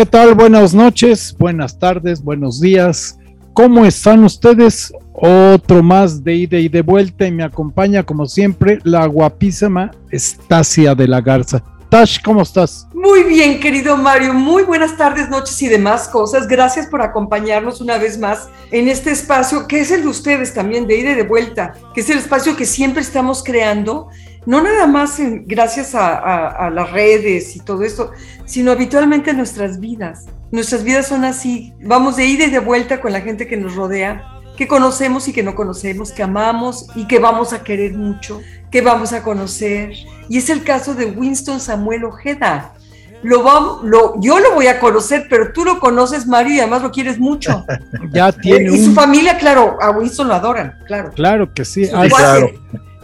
¿Qué tal? Buenas noches, buenas tardes, buenos días. ¿Cómo están ustedes? Otro más de ida y de vuelta y me acompaña como siempre la guapísima Estacia de la Garza. Tash, ¿cómo estás? Muy bien, querido Mario. Muy buenas tardes, noches y demás cosas. Gracias por acompañarnos una vez más en este espacio, que es el de ustedes también, de ida y de vuelta, que es el espacio que siempre estamos creando, no nada más gracias a, las redes y todo esto, sino habitualmente en nuestras vidas. Nuestras vidas son así, vamos de ida y de vuelta con la gente que nos rodea, que conocemos y que no conocemos, que amamos y que vamos a querer mucho que vamos a conocer. Y es el caso de Winston Samuel Ojeda. Lo, lo, yo lo voy a conocer, pero tú lo conoces, Mario, y además lo quieres mucho. ya tiene. Y su familia, claro, a Winston lo adoran, claro. Claro que sí. claro.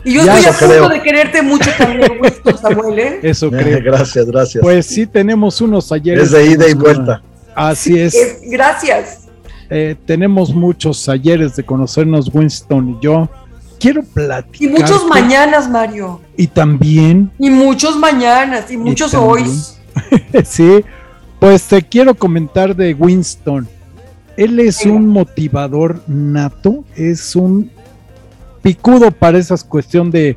Y yo estoy a punto de quererte mucho también, Winston Samuel, ¿eh? Eso creo. gracias, gracias. Pues sí, tenemos unos ayeres. Es de ida y vuelta. Así es. gracias. Eh, tenemos muchos ayeres de conocernos, Winston y yo quiero platicar. Y muchos mañanas, Mario. Y también. Y muchos mañanas, y muchos hoy. sí, pues te quiero comentar de Winston. Él es un motivador nato, es un picudo para esas cuestión de,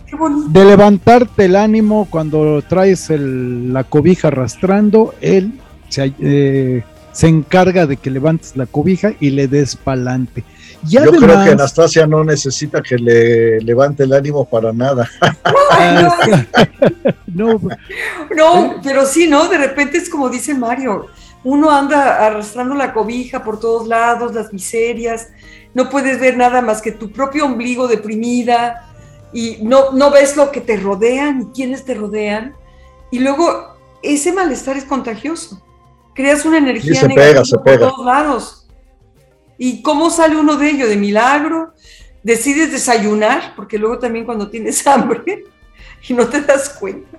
de levantarte el ánimo cuando traes la cobija arrastrando. Él se, eh, se encarga de que levantes la cobija y le des pa'lante. Yo creo que Anastasia no necesita que le levante el ánimo para nada. no. no, pero sí, ¿no? De repente es como dice Mario, uno anda arrastrando la cobija por todos lados, las miserias, no puedes ver nada más que tu propio ombligo deprimida y no, no ves lo que te rodean y quiénes te rodean. Y luego ese malestar es contagioso. Creas una energía negativa por todos lados ¿Y cómo sale uno de ello? De milagro. Decides desayunar, porque luego también cuando tienes hambre y no te das cuenta,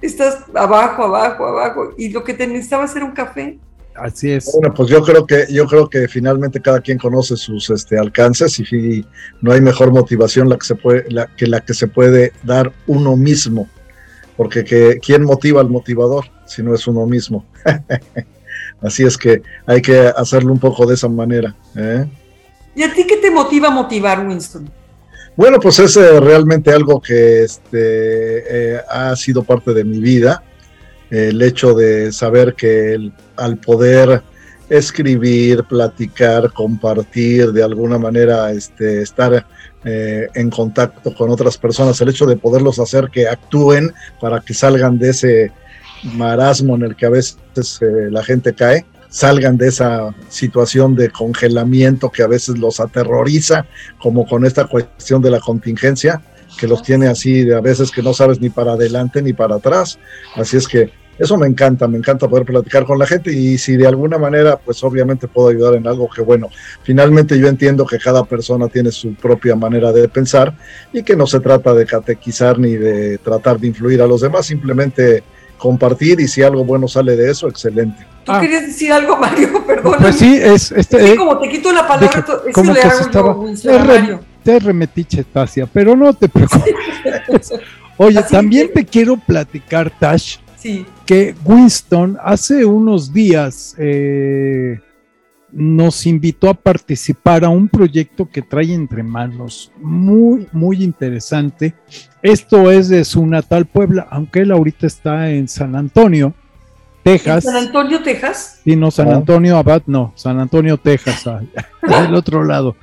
estás abajo, abajo, abajo, y lo que te necesitaba era un café. Así es. Bueno, pues yo creo que yo creo que finalmente cada quien conoce sus este, alcances y, no hay mejor motivación la que se puede la, que la que se puede dar uno mismo, porque que quién motiva al motivador si no es uno mismo. Así es que hay que hacerlo un poco de esa manera. ¿eh? ¿Y a ti qué te motiva a motivar, Winston? Bueno, pues es eh, realmente algo que este, eh, ha sido parte de mi vida. El hecho de saber que al poder escribir, platicar, compartir, de alguna manera este, estar en contacto con otras personas, el hecho de poderlos hacer que actúen para que salgan de ese marasmo en el que a veces eh, la gente cae, salgan de esa situación de congelamiento que a veces los aterroriza, como con esta cuestión de la contingencia, que los tiene así de a veces que no sabes ni para adelante ni para atrás. Así es que eso me encanta, me encanta poder platicar con la gente y si de alguna manera, pues obviamente puedo ayudar en algo que bueno, finalmente yo entiendo que cada persona tiene su propia manera de pensar y que no se trata de catequizar ni de tratar de influir a los demás, simplemente compartir y si algo bueno sale de eso, excelente. ¿Tú ah. querías decir algo, Mario? Perdón. Pues sí, es... Este, eh, como te quito la palabra, eso le hago estaba, yo, te, remetiche, Tasia, pero no te preocupes. Oye, también te quiero platicar, Tash, sí. que Winston hace unos días... Eh, nos invitó a participar a un proyecto que trae entre manos muy, muy interesante. Esto es de su natal Puebla, aunque él ahorita está en San Antonio, Texas. ¿San Antonio, Texas? Sí, no, San Antonio Abad, no, San Antonio, Texas, del otro lado.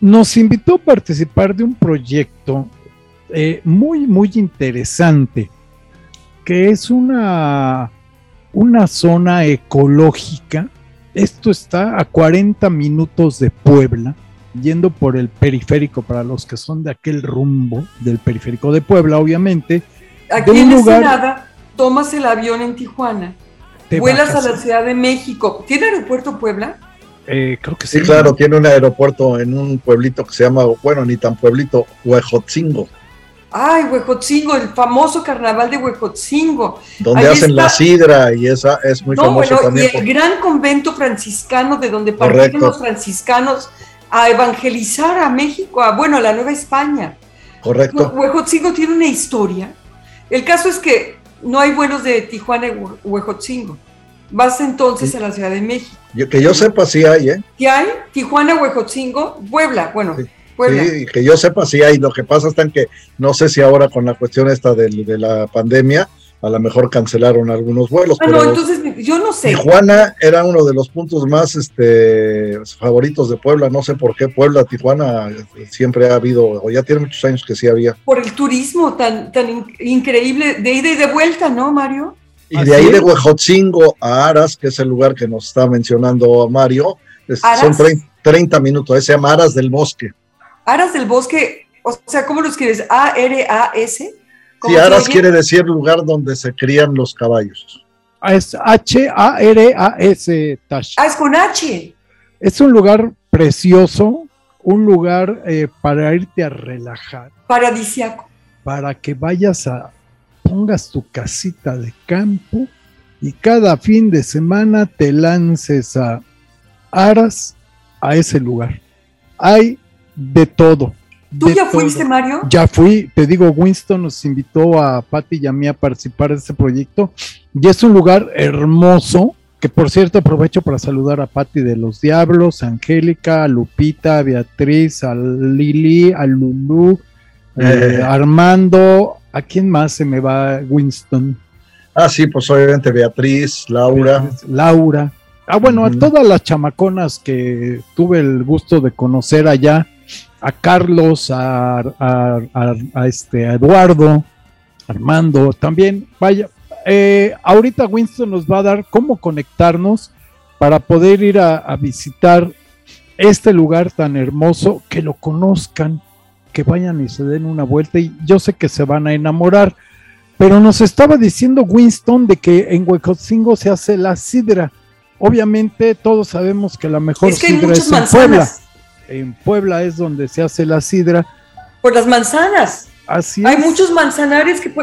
Nos invitó a participar de un proyecto eh, muy, muy interesante, que es una, una zona ecológica esto está a 40 minutos de Puebla, yendo por el periférico para los que son de aquel rumbo del periférico de Puebla, obviamente. Aquí en Ensenada tomas el avión en Tijuana, vuelas a la Ciudad de México. ¿Tiene aeropuerto Puebla? Eh, creo que sí. Sí, claro, tiene un aeropuerto en un pueblito que se llama, bueno, ni tan pueblito, Huejotzingo. Ay, Huejotzingo, el famoso carnaval de Huejotzingo. Donde hacen la sidra y esa es muy no, bueno, también. Y el gran convento franciscano de donde parten los franciscanos a evangelizar a México, a, bueno, a la Nueva España. Correcto. Huejotzingo tiene una historia. El caso es que no hay vuelos de Tijuana a Huejotzingo. vas entonces a la Ciudad de México. Yo, que yo sepa sí hay, ¿eh? ¿Qué hay? Tijuana, Huejotzingo, Puebla, bueno. Sí. Sí, que yo sepa sí hay. Lo que pasa es que no sé si ahora con la cuestión esta de, de la pandemia, a lo mejor cancelaron algunos vuelos. Ah, no, entonces yo no sé. Tijuana era uno de los puntos más este, favoritos de Puebla. No sé por qué Puebla, Tijuana siempre ha habido, o ya tiene muchos años que sí había. Por el turismo tan, tan increíble de ida y de vuelta, ¿no, Mario? Y de ahí de Huejotzingo a Aras, que es el lugar que nos está mencionando Mario, es, son 30 minutos, se llama Aras del Bosque. Aras del Bosque, o sea, ¿cómo lo escribes? A-R-A-S. Sí, Aras quiere decir lugar donde se crían los caballos. Es H-A-R-A-S, Tash. Ah, es con H. Es un lugar precioso, un lugar eh, para irte a relajar. Paradisiaco. Para que vayas a, pongas tu casita de campo y cada fin de semana te lances a Aras, a ese lugar. Hay de todo. ¿Tú ya fuiste, Mario? Ya fui, te digo, Winston nos invitó a Patti y a mí a participar de este proyecto y es un lugar hermoso, que por cierto aprovecho para saludar a Patti de los Diablos, a Angélica, a Lupita, a Beatriz, a Lili, a Lulu, eh, Armando, ¿a quién más se me va Winston? Ah, sí, pues obviamente Beatriz, Laura. Laura. Ah, bueno, a todas las chamaconas que tuve el gusto de conocer allá, a Carlos, a, a, este, a Eduardo, Armando, también, vaya, eh, ahorita Winston nos va a dar cómo conectarnos para poder ir a, visitar este lugar tan hermoso, que lo conozcan, que vayan y se den una vuelta y yo sé que se van a enamorar. Pero nos estaba diciendo Winston de que en Huecotzingo se hace la sidra. Obviamente todos sabemos que la mejor sidra es en Puebla en Puebla es donde se hace la sidra. Por las manzanas. Así Hay muchos manzanares que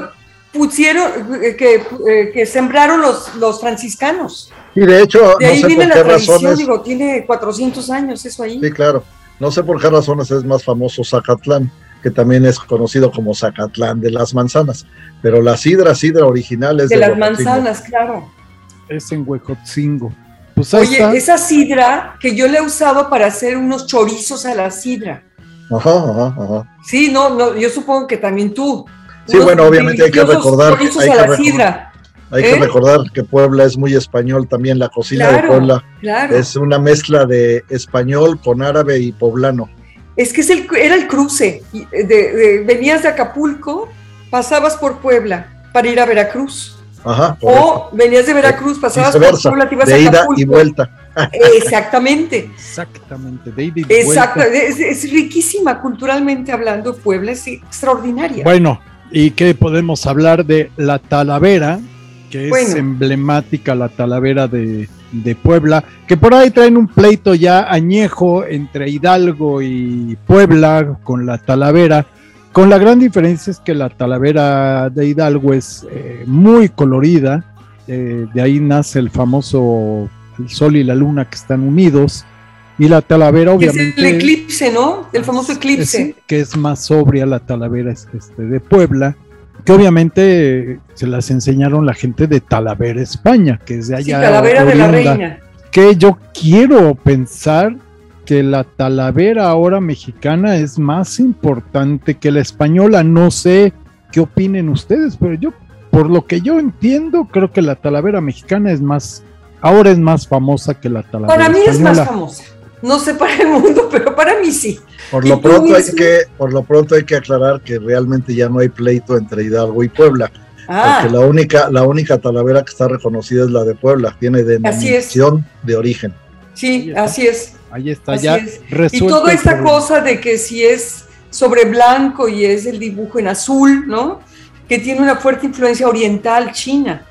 pusieron, eh, que, eh, que sembraron los, los franciscanos. Y de hecho, de ahí viene la tradición, digo, tiene 400 años eso ahí. Sí, claro. No sé por qué razones es más famoso Zacatlán, que también es conocido como Zacatlán de las manzanas. Pero la sidra, sidra original es de, de las manzanas, claro. Es en Huejotzingo. Pues Oye, esa sidra que yo le he usado para hacer unos chorizos a la sidra. Ajá, ajá, ajá. Sí, no, no, yo supongo que también tú. Sí, bueno, obviamente hay que recordar. Hay, que, recordar, hay que ¿eh? recordar que Puebla es muy español también, la cocina de Puebla claro. es una mezcla de español con árabe y poblano. Es que es el, era el cruce. de, venías de Acapulco, pasabas por Puebla para ir a Veracruz o venías de Veracruz, pasabas por Puebla, te ibas de ida y vuelta. Exactamente. Exactamente, de ida y Exacto. vuelta. Es, es, riquísima culturalmente hablando, Puebla es extraordinaria. Bueno, ¿y qué podemos hablar de la Talavera? Que es emblemática la Talavera de, de Puebla, que por ahí traen un pleito ya añejo entre Hidalgo y Puebla con la Talavera con la gran diferencia es que la talavera de Hidalgo es eh, muy colorida, eh, de ahí nace el famoso el sol y la luna que están unidos, y la talavera obviamente... Es el eclipse, ¿no? El famoso eclipse. que es más sobria la talavera este, de Puebla, que obviamente se las enseñaron la gente de Talavera, España, que es de allá. Sí, Talavera de la Reina. Que yo quiero pensar que la talavera ahora mexicana es más importante que la española. No sé qué opinen ustedes, pero yo, por lo que yo entiendo, creo que la talavera mexicana es más, ahora es más famosa que la talavera. Para mí es más famosa. No sé para el mundo, pero para mí sí. Por lo pronto hay que, por lo pronto hay que aclarar que realmente ya no hay pleito entre Hidalgo y Puebla. Ah. Porque la única, la única talavera que está reconocida es la de Puebla, tiene denominación de origen. Sí, así es. Ahí está ya Y toda esta cosa de que si es sobre blanco y es el dibujo en azul, ¿no? Que tiene una fuerte influencia oriental china.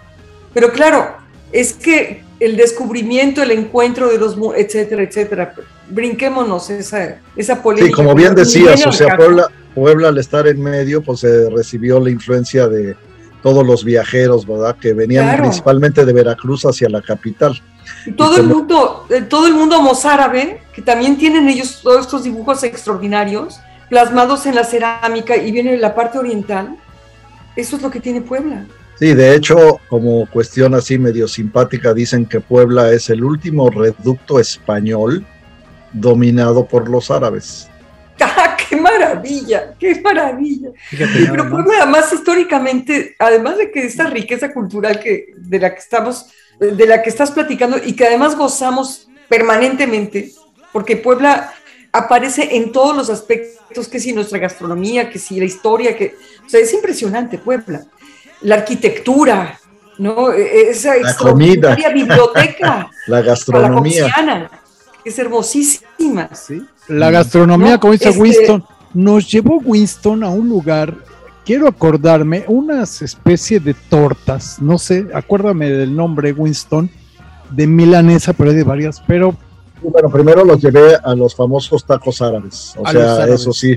Pero claro, es que el descubrimiento, el encuentro de los, etcétera, etcétera. Brinquémonos esa, esa polémica. Sí, como bien decías, o sea, Puebla, Puebla al estar en medio, pues se recibió la influencia de todos los viajeros, ¿verdad? Que venían principalmente de Veracruz hacia la capital. Y todo el mundo, eh, todo el mundo mozárabe, que también tienen ellos todos estos dibujos extraordinarios, plasmados en la cerámica y viene de la parte oriental, eso es lo que tiene Puebla. Sí, de hecho, como cuestión así medio simpática, dicen que Puebla es el último reducto español dominado por los árabes. ¡Ah, qué maravilla! ¡Qué maravilla! Pero Puebla, además, históricamente, además de que esta riqueza cultural que, de la que estamos, de la que estás platicando y que además gozamos permanentemente, porque Puebla aparece en todos los aspectos, que si nuestra gastronomía, que si la historia, que, o sea, es impresionante Puebla. La arquitectura, ¿no? E, esa la comida. biblioteca. la gastronomía. La es hermosísima. ¿Sí? La gastronomía, como dice este Winston, nos llevó Winston a un lugar, quiero acordarme, unas especie de tortas, no sé, acuérdame del nombre Winston, de milanesa, pero hay de varias, pero... Bueno, primero los llevé a los famosos tacos árabes, o sea, eso sí,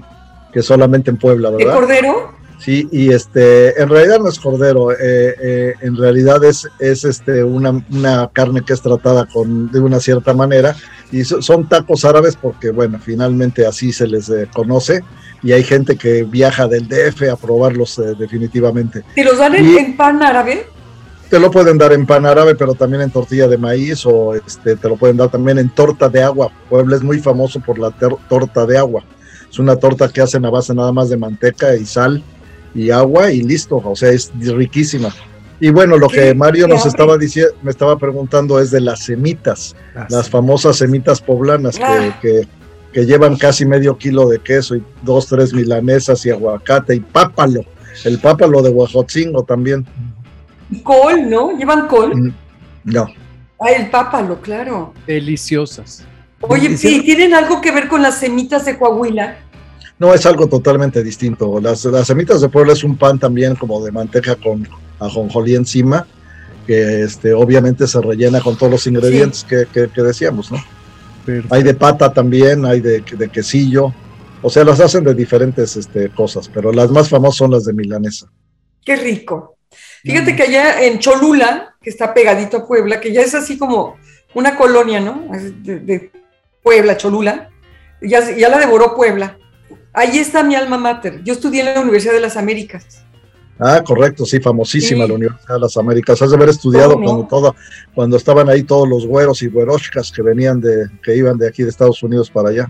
que solamente en Puebla, ¿verdad? ¿De cordero? Sí, y este, en realidad no es cordero, eh, eh, en realidad es, es este, una, una, carne que es tratada con, de una cierta manera, y son tacos árabes porque, bueno, finalmente así se les eh, conoce, y hay gente que viaja del DF a probarlos definitivamente. ¿Te los dan en, pan árabe? Te lo pueden dar en pan árabe, pero también en tortilla de maíz, o este, te lo pueden dar también en torta de agua. Puebla es muy famoso por la torta de agua. Es una torta que hacen a base nada más de manteca y sal y agua y listo, o sea, es riquísima. Y bueno, lo que Mario nos estaba diciendo, me estaba preguntando es de las semitas, ah, las famosas semitas poblanas ah. que, que, llevan casi medio kilo de queso y dos, tres milanesas y aguacate y pápalo, el pápalo de Huajotzingo también. Col, ¿no? ¿Llevan col? Mm, no. Ah, el pápalo, claro. Deliciosas. Oye, sí, ¿tienen algo que ver con las semitas de Coahuila? No, es algo totalmente distinto. Las, las semitas de Puebla es un pan también como de manteca con ajonjolí encima, que este, obviamente se rellena con todos los ingredientes que, que, decíamos, ¿no? Hay de pata también, hay de, de, quesillo, o sea, las hacen de diferentes este, cosas, pero las más famosas son las de milanesa. Qué rico. Fíjate mm. que allá en Cholula, que está pegadito a Puebla, que ya es así como una colonia, ¿no? De, Puebla, Cholula, ya, ya la devoró Puebla. Ahí está mi alma mater. Yo estudié en la Universidad de las Américas. Ah, correcto, sí, famosísima la Universidad de las Américas. Has de haber estudiado cuando todo, cuando estaban ahí todos los güeros y güerochcas que venían de, que iban de aquí de Estados Unidos para allá.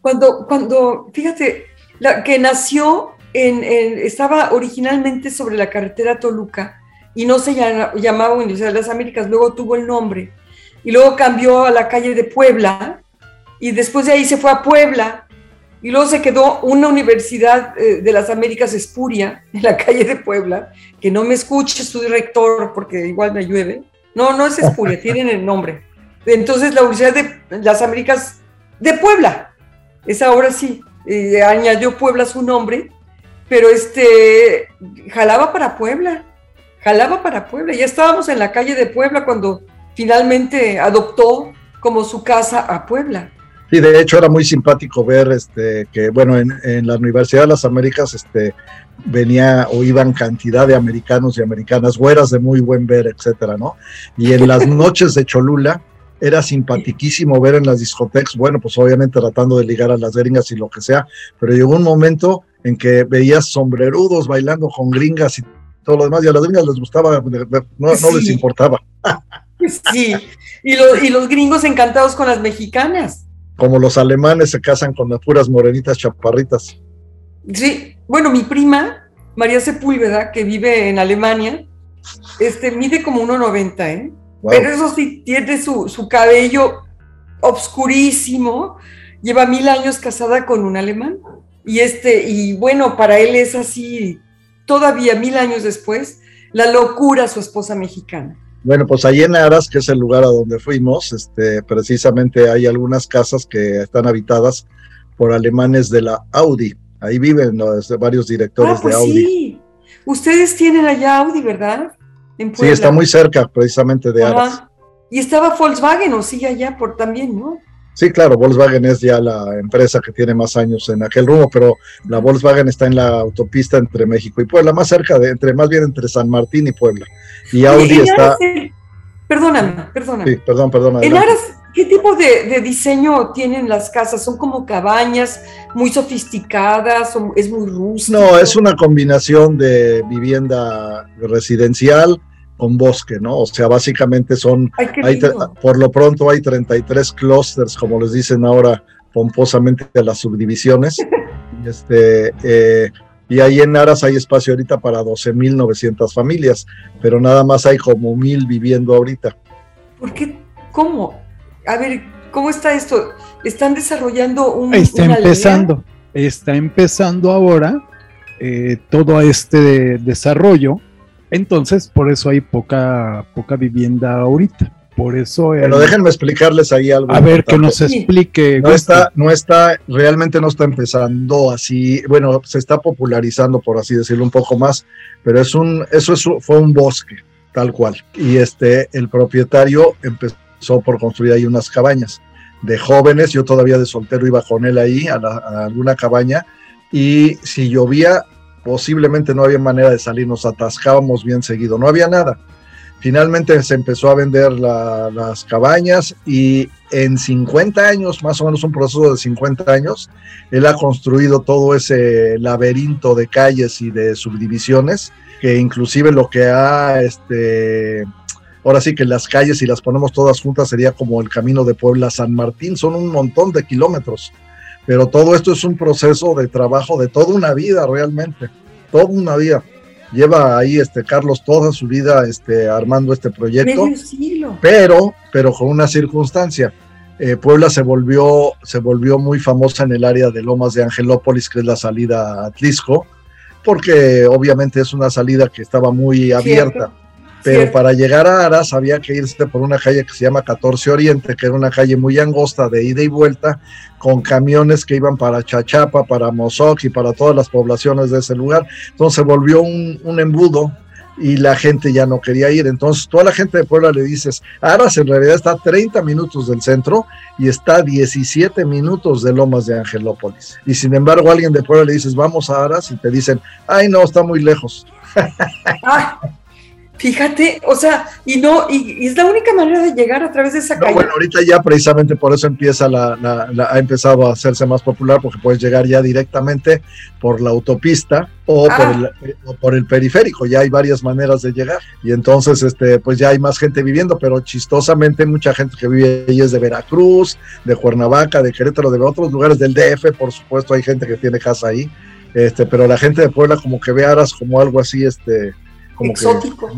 Cuando, cuando, fíjate, la, que nació en, estaba originalmente sobre la carretera Toluca y no se llamaba Universidad de las Américas, luego tuvo el nombre y luego cambió a la calle de Puebla y después de ahí se fue a Puebla y luego se quedó una universidad eh, de las Américas espuria en la calle de Puebla, que no me escuche su director porque igual me llueve. No, no es espuria, tienen el nombre. Entonces la Universidad de las Américas de Puebla, esa ahora sí, eh, añadió Puebla su nombre, pero este, jalaba para Puebla, jalaba para Puebla. Ya estábamos en la calle de Puebla cuando finalmente adoptó como su casa a Puebla. Sí, de hecho era muy simpático ver este, que, bueno, en, la Universidad de las Américas este, venía o iban cantidad de americanos y americanas, güeras de muy buen ver, etcétera, ¿no? Y en las noches de Cholula era simpaticísimo ver en las discotecas, bueno, pues obviamente tratando de ligar a las gringas y lo que sea, pero llegó un momento en que veías sombrerudos bailando con gringas y todo lo demás, y a las gringas les gustaba, no, les importaba. Sí, y, lo, y los gringos encantados con las mexicanas como los alemanes se casan con las puras morenitas chaparritas. Sí, bueno, mi prima, María Sepúlveda, que vive en Alemania, este, mide como 1,90, ¿eh? Pero eso sí, tiene su, su cabello obscurísimo, lleva mil años casada con un alemán. Y este, y bueno, para él es así, todavía mil años después, la locura su esposa mexicana. Bueno, pues ahí en Aras, que es el lugar a donde fuimos, este, precisamente hay algunas casas que están habitadas por alemanes de la Audi. Ahí viven varios directores ah, pues de Audi. Sí, ustedes tienen allá Audi, ¿verdad? sí, está muy cerca precisamente de Aras. Y estaba Volkswagen, o sigue allá por también, ¿no? Sí, claro, Volkswagen es ya la empresa que tiene más años en aquel rumbo, pero la Volkswagen está en la autopista entre México y Puebla, más cerca de, entre, más bien entre San Martín y Puebla. Y Audi está. Perdóname, perdóname. Sí, perdón, perdón. En Aras, ¿qué tipo de, diseño tienen las casas? ¿Son como cabañas muy sofisticadas? ¿Es muy rústico? No, es una combinación de vivienda residencial con bosque, ¿no? O sea, básicamente son, por lo pronto hay 33 clusters, como les dicen ahora pomposamente a las subdivisiones. este, eh, y ahí en Aras hay espacio ahorita para 12.900 familias, pero nada más hay como mil viviendo ahorita. ¿Por qué? ¿Cómo? A ver, ¿cómo está esto? ¿Están desarrollando un... Está empezando, está empezando ahora eh, todo este desarrollo entonces, por eso hay poca, poca vivienda ahorita. Por eso. Pero déjenme explicarles ahí algo. A ver, que nos explique. No está, no está, realmente no está empezando así. Bueno, se está popularizando, por así decirlo, un poco más, pero es un, eso es, fue un bosque, tal cual. Y este, el propietario empezó por construir ahí unas cabañas de jóvenes. Yo todavía de soltero iba con él ahí a, a alguna cabaña. Y si llovía, posiblemente no había manera de salir, nos atascábamos bien seguido, no había nada. Finalmente se empezó a vender las cabañas y en 50 años, más o menos un proceso de 50 años, él ha construido todo ese laberinto de calles y de subdivisiones, que inclusive lo que ha, este, ahora sí que las calles, si las ponemos todas juntas, sería como el camino de Puebla a San Martín, son un montón de kilómetros pero todo esto es un proceso de trabajo de toda una vida realmente, toda una vida. Lleva ahí este Carlos toda su vida este, armando este proyecto, pero, pero con una circunstancia. Eh, Puebla se volvió, se volvió muy famosa en el área de Lomas de Angelópolis, que es la salida a Atlisco, porque obviamente es una salida que estaba muy abierta pero para llegar a Aras había que irse por una calle que se llama 14 Oriente, que era una calle muy angosta de ida y vuelta, con camiones que iban para Chachapa, para Mozoc y para todas las poblaciones de ese lugar. Entonces se volvió un, un embudo y la gente ya no quería ir. Entonces, toda la gente de Puebla le dices, Aras en realidad está a 30 minutos del centro y está a 17 minutos de Lomas de Angelópolis. Y sin embargo, alguien de Puebla le dices, vamos a Aras y te dicen, ay, no, está muy lejos. Ah, Fíjate, o sea, y no, y, es la única manera de llegar a través de esa calle. Bueno, ahorita ya precisamente por eso empieza la, la, ha empezado a hacerse más popular, porque puedes llegar ya directamente por la autopista o, por ah. el, o, por el, periférico, ya hay varias maneras de llegar. Y entonces, este, pues ya hay más gente viviendo, pero chistosamente mucha gente que vive ahí es de Veracruz, de Cuernavaca, de Querétaro, de otros lugares del DF, por supuesto, hay gente que tiene casa ahí. Este, pero la gente de Puebla como que ve Aras como algo así, este, exótico.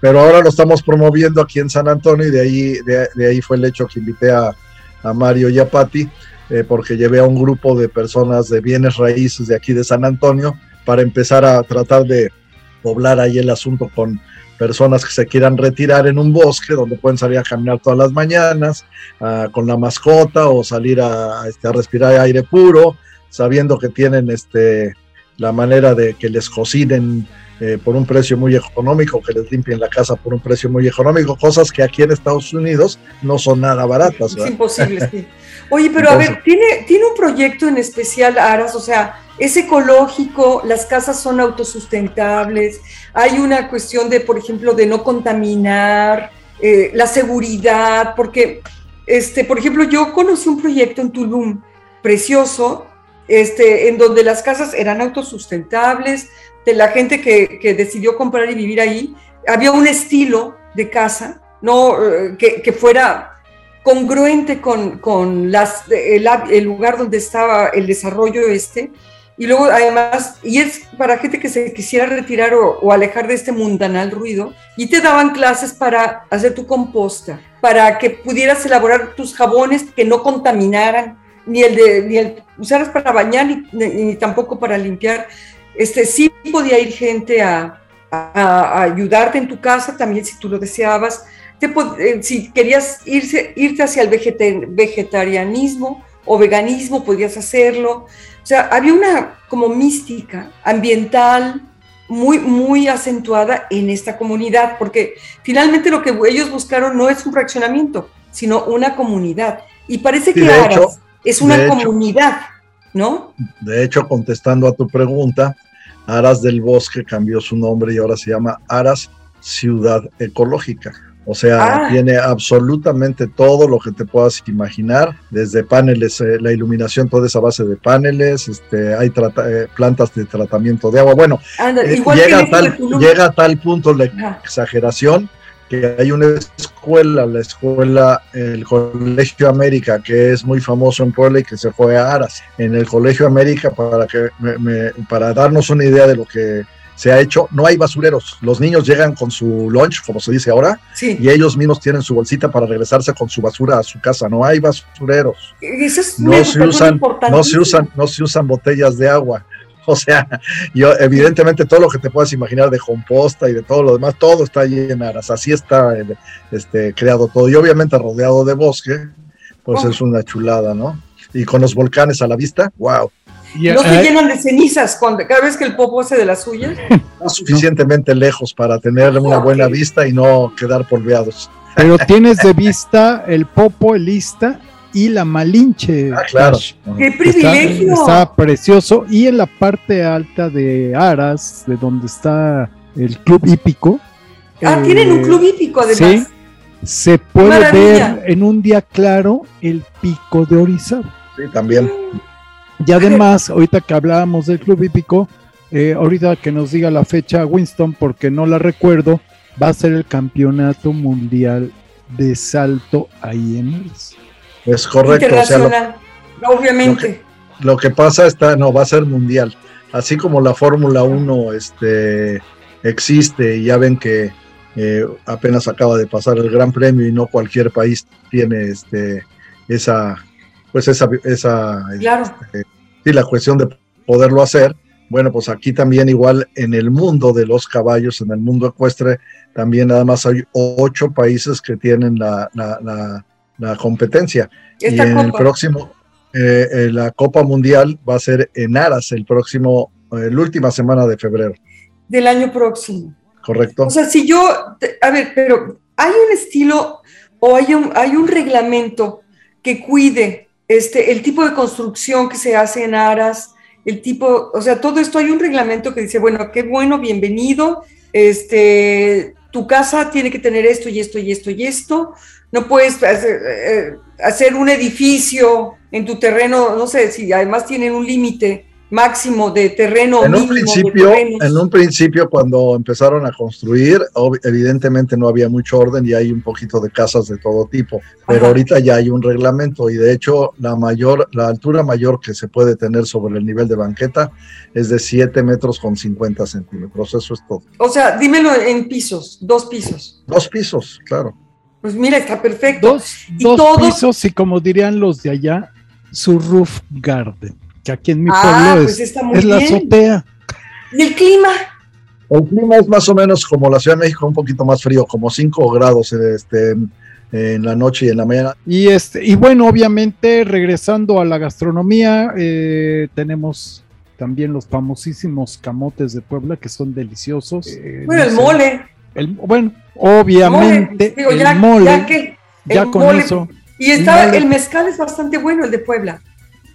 Pero ahora lo estamos promoviendo aquí en San Antonio y de ahí, de, ahí fue el hecho que invité a, Mario y a Patti, eh, porque llevé a un grupo de personas de bienes raíces de aquí de San Antonio para empezar a tratar de poblar ahí el asunto con personas que se quieran retirar en un bosque donde pueden salir a caminar todas las mañanas ah, con la mascota o salir a, este, a respirar aire puro, sabiendo que tienen este, la manera de que les cocinen eh, por un precio muy económico, que les limpien la casa por un precio muy económico, cosas que aquí en Estados Unidos no son nada baratas. Es imposible, sí. Oye, pero a ver, ¿tiene, ¿tiene un proyecto en especial, Aras? O sea, es ecológico, las casas son autosustentables, hay una cuestión de, por ejemplo, de no contaminar, eh, la seguridad, porque, este, por ejemplo, yo conocí un proyecto en Tulum precioso, este, en donde las casas eran autosustentables, de la gente que, decidió comprar y vivir ahí, había un estilo de casa, ¿no? Eh, que, fuera congruente con, las, el, lugar donde estaba el desarrollo este. Y luego, además, y es para gente que se quisiera retirar o, alejar de este mundanal ruido, y te daban clases para hacer tu composta, para que pudieras elaborar tus jabones que no contaminaran, ni el de, ni el usarlas para bañar, ni tampoco para limpiar este, sí podía ir gente a, ayudarte en tu casa, también si tú lo deseabas. Eh, si querías irse, irte hacia el vegetarianismo o veganismo, podías hacerlo. O sea, había una como mística ambiental muy, muy acentuada en esta comunidad, porque finalmente lo que ellos buscaron no es un fraccionamiento, sino una comunidad. Y parece que Aras es una comunidad, ¿no? De hecho, contestando a tu pregunta, Aras del Bosque cambió su nombre y ahora se llama Aras Ciudad Ecológica. O sea, Ah. tiene absolutamente todo lo que te puedas imaginar, desde paneles, eh, la iluminación, toda esa base de paneles, este, hay trata- eh, plantas de tratamiento de agua. Bueno, Anda, eh, llega, a tal, llega a tal punto la Ajá. exageración que hay una escuela, la escuela, el Colegio América, que es muy famoso en Puebla y que se fue a Aras. En el Colegio América, para, que me- me- para darnos una idea de lo que se ha hecho, no hay basureros. Los niños llegan con su lunch, como se dice ahora, Sí, y ellos mismos tienen su bolsita para regresarse con su basura a su casa. No hay basureros. es No se usan, no se usan, no se usan botellas de agua. O sea, yo evidentemente todo lo que te puedas imaginar de composta y de todo lo demás, todo está allí en Aras. Así está este, creado todo. Y obviamente rodeado de bosque, pues Oh. es una chulada, ¿no? Y con los volcanes a la vista, wow. No se llenan de cenizas cuando, cada vez que el popo hace de las suyas. Está suficientemente lejos para tener una buena vista y no quedar polveados. pero tienes de vista el Popo, el Ista y la Malinche. Ah, claro. ¡Qué Está, privilegio! está precioso. Y en la parte alta de Aras, de donde está el club hípico. ah, eh, tienen un club hípico además. sí. Se puede maravilla! ver en un día claro el pico de Orizaba. Sí, también. Y además, ahorita que hablábamos del club hípico, eh, ahorita que nos diga la fecha Winston, porque no la recuerdo, va a ser el campeonato mundial de salto ahí en Aras. Es correcto. O sea, lo-. Obviamente. Lo que pasa está, no, va a ser mundial. Así como la Fórmula 1 este, existe y ya ven que eh, apenas acaba de pasar el Gran Premio y no cualquier país tiene este, esa, pues esa, esa Claro. sí, la cuestión de poderlo hacer. Bueno, pues aquí también igual en el mundo de los caballos, en el mundo ecuestre, también nada más hay ocho países que tienen la, la, la- la competencia. Y en el próximo, eh, eh, la Copa Mundial va a ser en Aras el próximo, eh, la última semana de febrero, del año próximo. ¿correcto? O sea, si yo, a ver, pero hay un estilo o hay un, hay un reglamento que cuide este, el tipo de construcción que se hace en aras, el tipo, o sea, todo esto hay un reglamento que dice, bueno, qué bueno, bienvenido, este, tu casa tiene que tener esto y esto y esto y esto, no puedes hacer, eh, hacer un edificio en tu terreno, no sé, si además tienen un límite máximo de terreno. En un principio, en un principio cuando empezaron a construir, evidentemente no había mucho orden y hay un poquito de casas de todo tipo, pero Ajá. ahorita ya hay un reglamento y de hecho la mayor, la altura mayor que se puede tener sobre el nivel de banqueta es de 7 metros con 50 centímetros, eso es todo. O sea, dímelo en pisos, dos pisos. Dos pisos, claro. Pues mira, está perfecto. Dos, Y dos todo- pisos y como dirían los de allá, su roof garden, que aquí en mi ah, pueblo pues es, está muy es la azotea. ¿Y el clima? El clima es más o menos como la Ciudad de México, un poquito más frío, como 5 grados este, en, en la noche y en la mañana. Y este, y bueno, obviamente, regresando a la gastronomía, eh, tenemos también los famosísimos camotes de Puebla, que son deliciosos. Eh, Bueno, no el sé, mole. el- bueno, obviamente, Mole. Digo, el ya, mole, ya que. ya el con mole. eso Y está, El mezcal es bastante bueno, el de Puebla.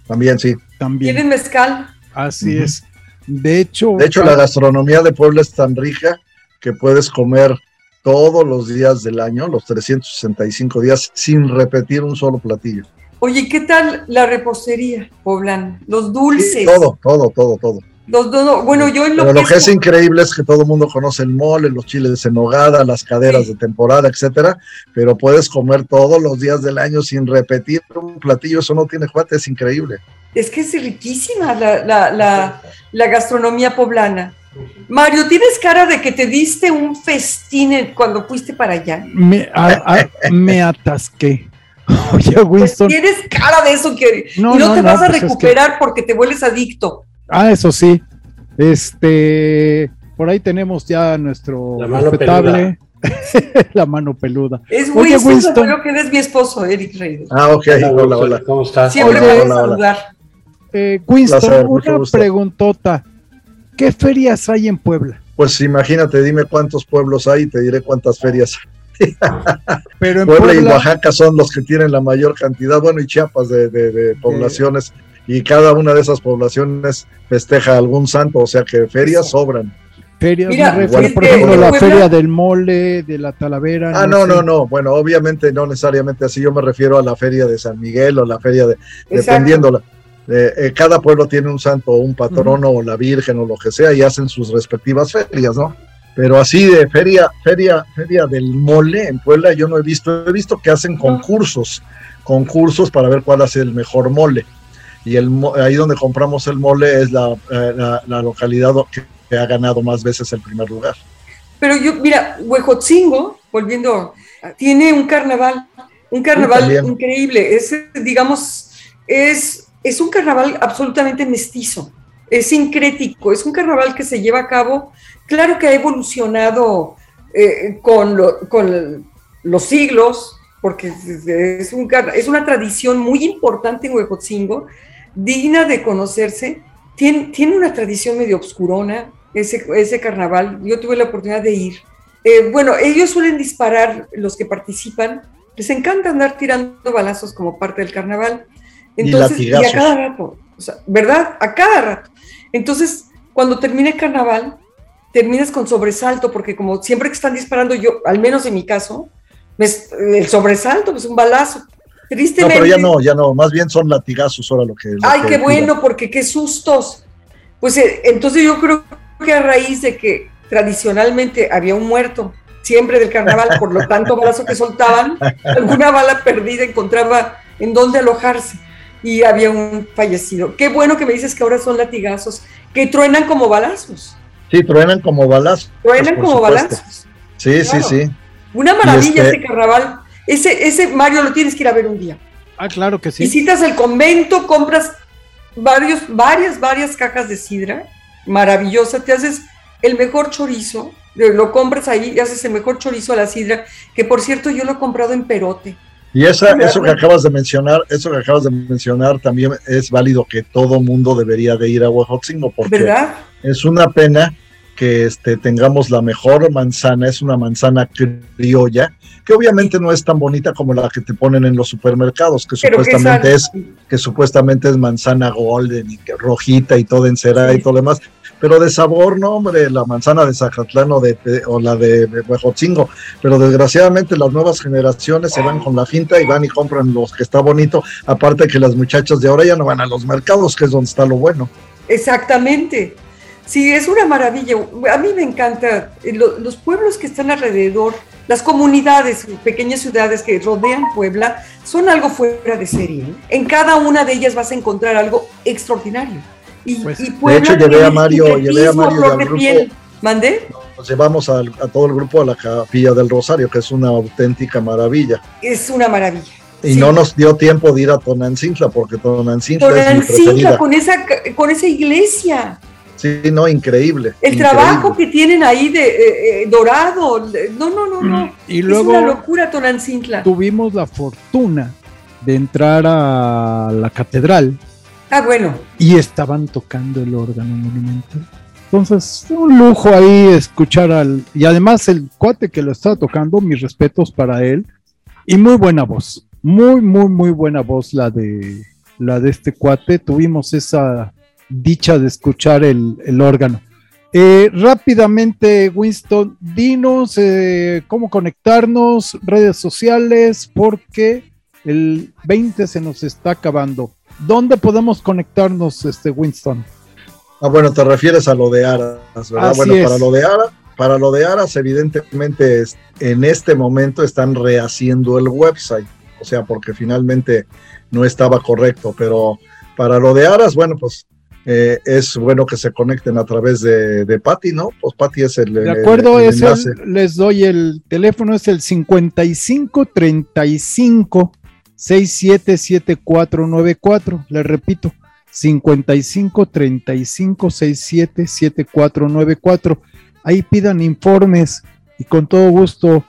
También, sí. también. ¿Tienen mezcal? Así es. De hecho, De hecho, la gastronomía de Puebla es tan rica que puedes comer todos los días del año, los 365 días, sin repetir un solo platillo. Oye, ¿qué tal la repostería poblana? Los dulces. Sí, todo, todo, todo, todo. Los, no, no, bueno, yo en lo Pero lo que que es increíble es que todo el mundo conoce el mole, los chiles en nogada, las caderas Sí. de temporada, etcétera, pero puedes comer todos los días del año sin repetir un platillo, eso no tiene cuate, es increíble. Es que es riquísima la, la, la, la gastronomía poblana. Mario, tienes cara de que te diste un festín cuando fuiste para allá. me, a- a- me atasqué. Oye, Pues Winston. tienes cara de eso que No, y no, no, te no, vas a pues es que- recuperar porque te vuelves adicto. Ah, eso sí. Este, por ahí tenemos ya nuestro La mano respetable. la mano peluda. Es Oye, Winston, Winston. creo que eres mi esposo, Eric Reyes. Ah, ok, hola, hola. ¿Cómo estás? Siempre Hola, puedes hola, hola. saludar. Eh, Winston, Placer, una gusto. preguntota. ¿Qué ferias hay en Puebla? Pues imagínate, dime cuántos pueblos hay y te diré cuántas ferias. Pero en Puebla, Puebla, y Oaxaca son los que tienen la mayor cantidad, bueno, y Chiapas de, de- de poblaciones, y cada una de esas poblaciones festeja algún santo, o sea que ferias sobran. Ferias, Mira, me refiero, por ejemplo, la feria del mole, de la talavera. Ah, no, no, no, Bueno, obviamente no necesariamente así. Yo me refiero a la feria de San Miguel o la feria de, dependiendo. Eh, cada pueblo tiene un santo o un patrono o la virgen o lo que sea y hacen sus respectivas ferias, ¿no? Pero así de feria, feria, feria del mole en Puebla yo no he visto, he visto que hacen concursos, concursos para ver cuál hace el mejor mole. Y el, ahí donde compramos el mole es la, eh, la, localidad que ha ganado más veces el primer lugar. Pero yo, mira, Huejotzingo, volviendo, tiene un carnaval, un carnaval increíble. Es, digamos, es es un carnaval absolutamente mestizo, es sincrético, es un carnaval que se lleva a cabo, claro que ha evolucionado eh, con, con, los siglos, porque es, un, es, una tradición muy importante en Huejotzingo, digna de conocerse, tiene, tiene una tradición medio obscurona, ese, ese carnaval, yo tuve la oportunidad de ir. Eh, bueno, ellos suelen disparar, los que participan, les encanta andar tirando balazos como parte del carnaval. Entonces, y, a cada rato, ¿verdad? A cada rato. Entonces, cuando termina el carnaval, terminas con sobresalto, porque como siempre que están disparando, yo, al menos en mi caso, el sobresalto, pues un balazo. Tristemente. No, pero ya no, ya no, más bien son latigazos ahora lo que. ay, qué bueno, porque qué sustos. Pues eh, entonces yo creo que a raíz de que tradicionalmente había un muerto siempre del carnaval, por lo tanto, balazo que soltaban, alguna bala perdida encontraba en dónde alojarse y había un fallecido. Qué bueno que me dices que ahora son latigazos, que truenan como balazos. Sí, truenan como balazos. Truenan como balazos. Sí, sí, sí. Una maravilla este... carnaval. Ese, ese Mario lo tienes que ir a ver un día. Ah, claro que sí. Visitas el convento, compras varios, varias, varias cajas de sidra, maravillosa, te haces el mejor chorizo, lo compras ahí y haces el mejor chorizo a la sidra, que por cierto yo lo he comprado en perote. Y esa, eso que acabas de mencionar, eso que acabas de mencionar también es válido que todo mundo debería de ir a Huejotzingo porque es una pena que este, tengamos la mejor manzana, es una manzana criolla, que obviamente no es tan bonita como la que te ponen en los supermercados, que supuestamente es, que supuestamente es manzana golden y que rojita y todo encerada y todo demás, pero de sabor, no, hombre, la manzana de Zacatlán o, de, o la de Huejotzingo, pero desgraciadamente las nuevas generaciones se van con la finta y van y compran los que está bonito, aparte que las muchachas de ahora ya no van a los mercados, que es donde está lo bueno. Exactamente. Sí, es una maravilla. A mí me encanta eh, los pueblos que están alrededor, las comunidades, pequeñas ciudades que rodean Puebla, son algo fuera de serie. En cada una de ellas vas a encontrar algo extraordinario. Y, pues, de hecho, llevé a Mario, llevé a Mario grupo. ¿Mandé? Nos llevamos a, todo el grupo a la Capilla del Rosario, que es una auténtica maravilla. Es una maravilla. Y no nos dio tiempo de ir a Tonancintla, porque Tonancintla, es mi con esa, con esa iglesia. Sí, no, increíble. El trabajo que tienen ahí de eh, eh, dorado, no, no, no, no. Mm, y luego es una locura Tonancintla. Tuvimos la fortuna de entrar a la catedral Ah, bueno. Y estaban tocando el órgano monumental. Entonces, un lujo ahí escuchar al. Y además, el cuate que lo estaba tocando, mis respetos para él. Y muy buena voz. Muy, muy, muy buena voz la de, la de este cuate. Tuvimos esa dicha de escuchar el, órgano. Eh, rápidamente, Winston, dinos eh, cómo conectarnos, redes sociales, porque el 20 se nos está acabando. ¿Dónde podemos conectarnos, este Winston? Ah, bueno, te refieres a lo de Aras, ¿verdad? bueno, para lo de Aras, para lo de Aras, evidentemente en este momento están rehaciendo el website, o sea, porque finalmente no estaba correcto, pero para lo de Aras, bueno, pues eh, es bueno que se conecten a través de, de Patti, ¿no? Pues Patti es el. De acuerdo, es les doy el teléfono, es el 5535 677494. Le repito, 55 35 67 7494. Ahí pidan informes y con todo gusto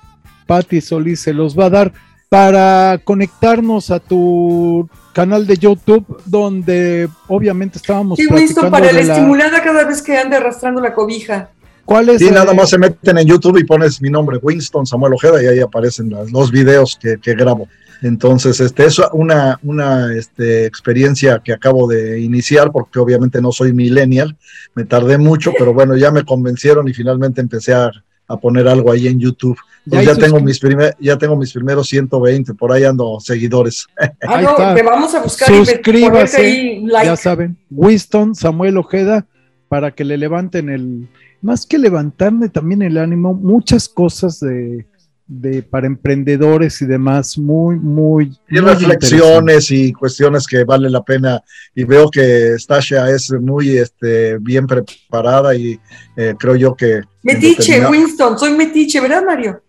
Patti Solís se los va a dar para conectarnos a tu canal de YouTube donde obviamente estábamos sí, visto para la estimulada cada vez que ande arrastrando la cobija. ¿Cuál es? Sí, nada más se meten en YouTube y pones mi nombre, Winston Samuel Ojeda, y ahí aparecen las- los videos que, que grabo. Entonces, este es una, una este, experiencia que acabo de iniciar, porque obviamente no soy millennial, me tardé mucho, pero bueno, ya me convencieron y finalmente empecé a, a poner algo ahí en YouTube. Ya Entonces, ya, tengo mis primer, ya tengo mis primeros 120, por ahí ando seguidores. Ah, Ahí no, está. te vamos a buscar y Suscríbase, ahí like. ya saben, Winston Samuel Ojeda, para que le levanten el, más que levantarle también el ánimo, muchas cosas de, de para emprendedores y demás, muy, muy, Y muy reflexiones y cuestiones que vale la pena. Y veo que Stasia es muy este, bien preparada y eh, creo yo que... Metiche, Winston, soy metiche, ¿verdad, Mario?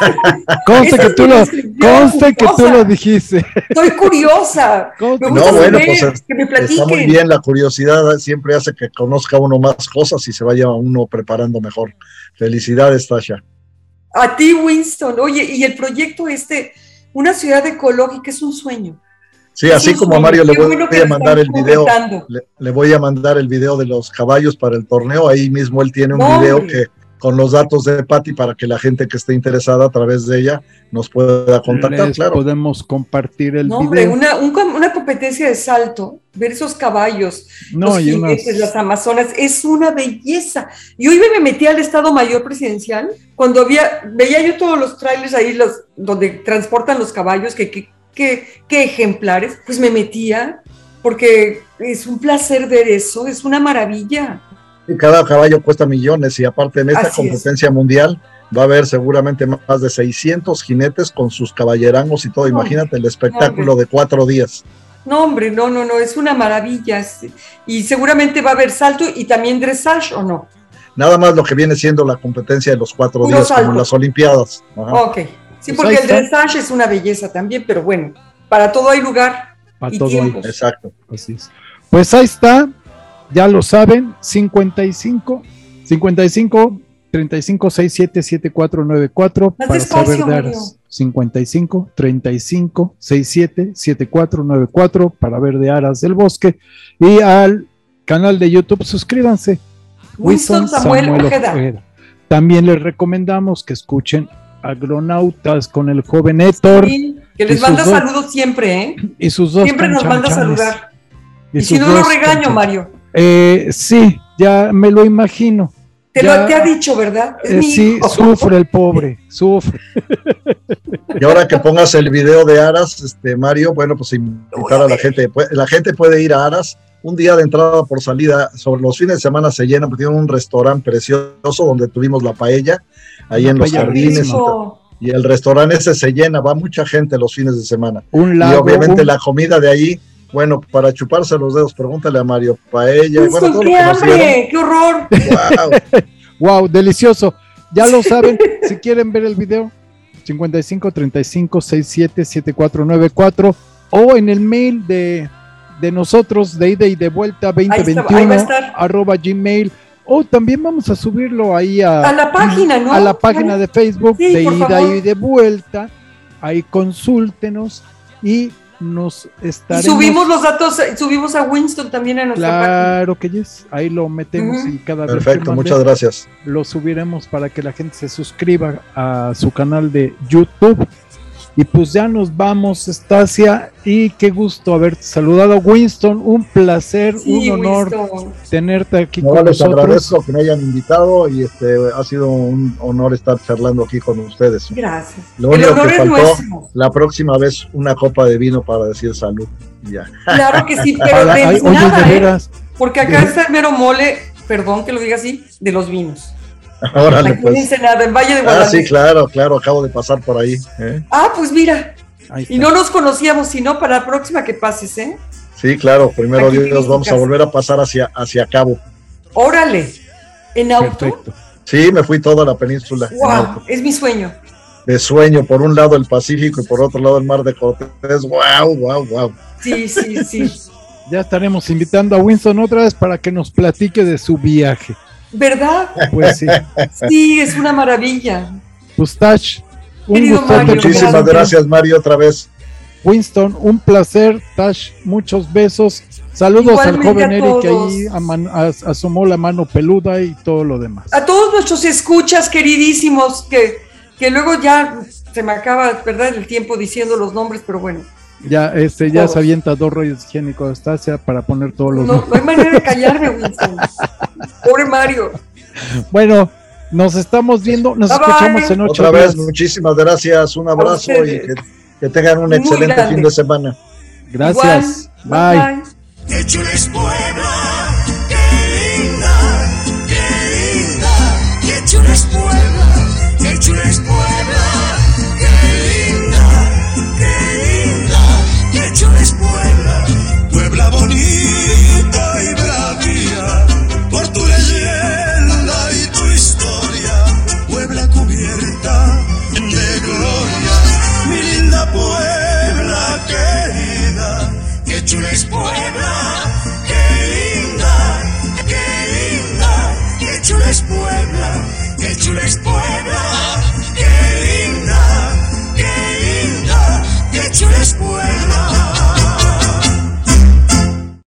Conste que tú lo, conste que tú lo dijiste. Soy curiosa. No, bueno, pues, es- que me Está muy bien, la curiosidad siempre hace que conozca uno más cosas y se vaya uno preparando mejor. Felicidades, Tasha. A ti, Winston. Oye, y el proyecto este, una ciudad ecológica es un sueño. Sí, Es así como a. Mario le voy bueno a mandar el video, le, le voy a mandar el video de los caballos para el torneo. Ahí mismo él tiene un video que con los datos de Patty para que la gente que esté interesada a través de ella nos pueda contactar, Les claro. podemos compartir el No, hombre, una, un una competencia de salto, ver esos caballos, no, los jinetes, las amazonas, es una belleza. Y hoy me metí al Estado Mayor Presidencial, cuando había, veía yo todos los trailers ahí, los, donde transportan los caballos, que, que, que- qué ejemplares, pues me metía, porque es un placer ver eso, es una maravilla. Y cada caballo cuesta millones y aparte en esta Así es. competencia mundial va a haber seguramente más de 600 jinetes con sus caballerangos y todo. Imagínate el espectáculo hombre. de cuatro días. No, hombre, no, no, no, es una maravilla. y seguramente va a haber salto y también dressage, ¿o no? Nada más lo que viene siendo la competencia de los cuatro Puro días, salto. como en las Olimpiadas. Ajá. Ok. Sí, Pues porque el dressage es una belleza también, pero bueno, para todo hay lugar. para y todo tiempos. ahí. Exacto. Así es. Pues ahí está, ya lo saben, 55, 55, 35, 67, 7494 Más para despacio, saber aras. 55, 35, 67, 7494 para ver de aras del bosque. Y al canal de YouTube, suscríbanse. Winston Samuel Ojeda. También les recomendamos que escuchen Agronautas con el joven Héctor Sí, que y les manda dos- saludos siempre, ¿eh? y sus dos Siempre nos manda canchanchanes. saludar. Y, sus si no lo regaño, Mario. Eh, sí, ya me lo imagino. Te, Ya- lo, te ha dicho, ¿verdad? Es Eh, sí, hijo. sufre el pobre, sufre. Y ahora que pongas el video de Aras, este Mario, bueno, pues invitar a la gente. Pu- La gente puede ir a Aras un día de entrada por salida. Sobre los fines de semana se llena, porque tiene un restaurante precioso donde tuvimos la paella, ahí en los jardines. Y el restaurante ese se llena, va mucha gente los fines de semana. Un y lago. obviamente un- la comida de ahí, bueno, para chuparse los dedos, pregúntale a Mario, paella, bueno, qué hambre, qué horror. Wow. Wow, delicioso. Ya lo saben, si quieren ver el video, 55 35 67 7494 o en el mail de, de nosotros de ida y de vuelta Ahí está, ahí 2021 va a estar. arroba gmail o también vamos a subirlo ahí a, A la página, ¿no? a la página de Facebook Sí, de ida favor. y de vuelta. Ahí consúltenos y nos Y estaremos. subimos los datos, eh, subimos a Winston también a nuestra página. Claro que yes, ahí lo metemos y cada vez que Perfecto, muchas gracias. lo subiremos para que la gente se suscriba a su canal de YouTube. Y pues ya nos vamos, Estacia, y qué gusto haberte saludado, Winston. Un placer, Sí, un honor Winston. tenerte aquí No, con les nosotros. agradezco que me hayan invitado y este ha sido un honor estar charlando aquí con ustedes. Gracias. Lo El único honor que es faltó, nuestro. la próxima vez una copa de vino para decir salud. Ya. Claro que sí, pero de ay, oye, nada, de ¿eh? Porque acá está el mero mole, perdón que lo diga así, de los vinos. Órale, Aquí en pues. En Valle de Ah, sí, claro, claro, acabo de pasar por ahí. ¿eh? Ah, pues mira, y no nos conocíamos, sino para la próxima que pases, ¿eh? Sí, claro, primero Aquí Dios, vamos a volver a pasar hacia, hacia Cabo. Órale, en auto. perfecto. Sí, me fui toda la península. en Wow, es mi sueño. De sueño, por un lado el Pacífico y por otro lado el Mar de Cortés. Wow, wow, wow. Sí, sí, sí. Ya estaremos invitando a Winston otra vez para que nos platique de su viaje. ¿Verdad? Pues sí, Sí, es una maravilla. Pustache, un Querido gusto. Mario, Muchísimas gracias. gracias, Mario, otra vez. Winston, un placer, Tash, muchos besos. Saludos al joven Eric que ahí asomó la mano peluda y todo lo demás. A todos nuestros escuchas queridísimos, que, que luego ya se me acaba, ¿verdad? El tiempo diciendo los nombres, pero bueno. Ya, este, ya se avienta dos rollos higiénicos de Estasia para poner todos los. No, no hay manera de callarme, Winston. Pobre Mario. Bueno, nos estamos viendo, nos escuchamos en ocho Otra vez, muchísimas gracias, un abrazo y que, tengan un excelente fin de semana. Gracias. bye. bye.